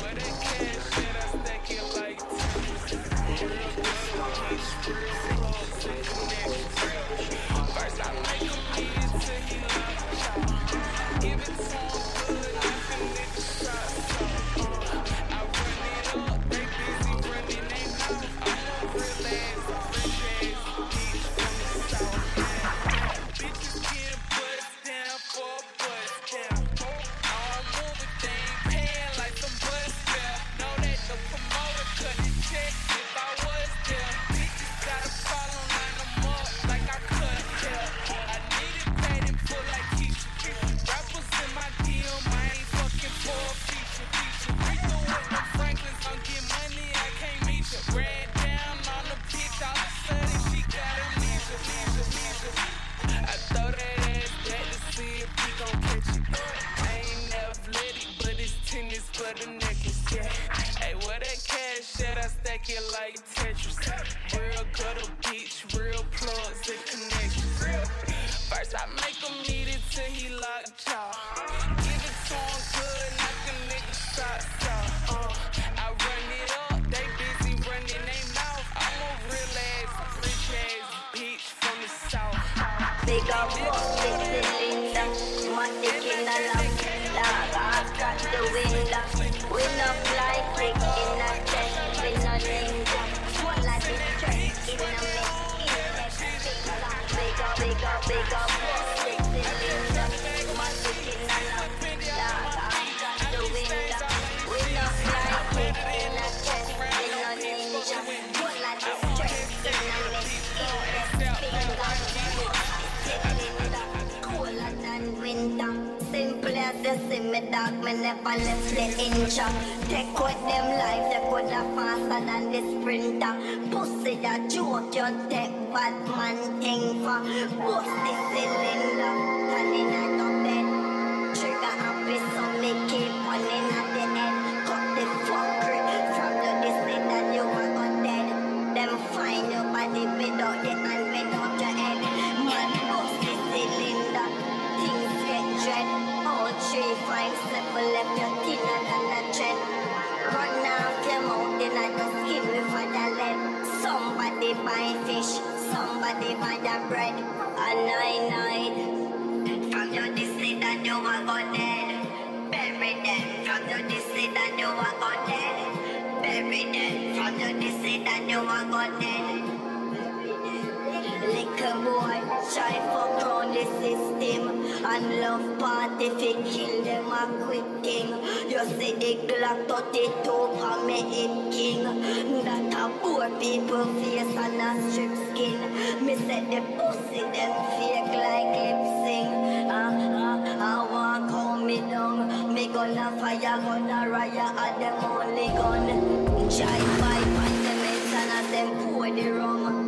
Wedding. Big up, big never left the inch up. Take with them life, they coulda faster than the sprinter. Pussy that joke, you take bad man thing for. Bust the cylinder, turning at the bed. Trigger happy, so me keep three, five, seven, left your thinner than a thread. Run off your mouth, then I just skin with the lead. Somebody buy fish, somebody buy the bread. A nine nine. From your distance that you are got dead. Bury them from your distance that you are got dead. Bury them from your distance that you are got dead. Little boy, try for crown the system And love party fi kill them a quick thing You see the Glock 32 for me hit king. That a poor people face and a strip skin. Me say the pussy them fake like lip sing Ah, ah, ah, walk home me down. Me gonna fire, gonna riot at them only gun. Drive by pandemics and as them pour the rum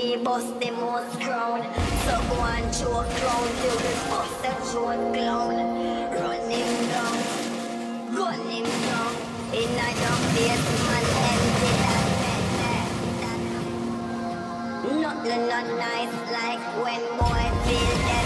we bust the most crown. So go and choke crown till we bust the throat clown. Run him down, gun him down. In a your face, man, empty that bed. Nothing not nice like when boy feel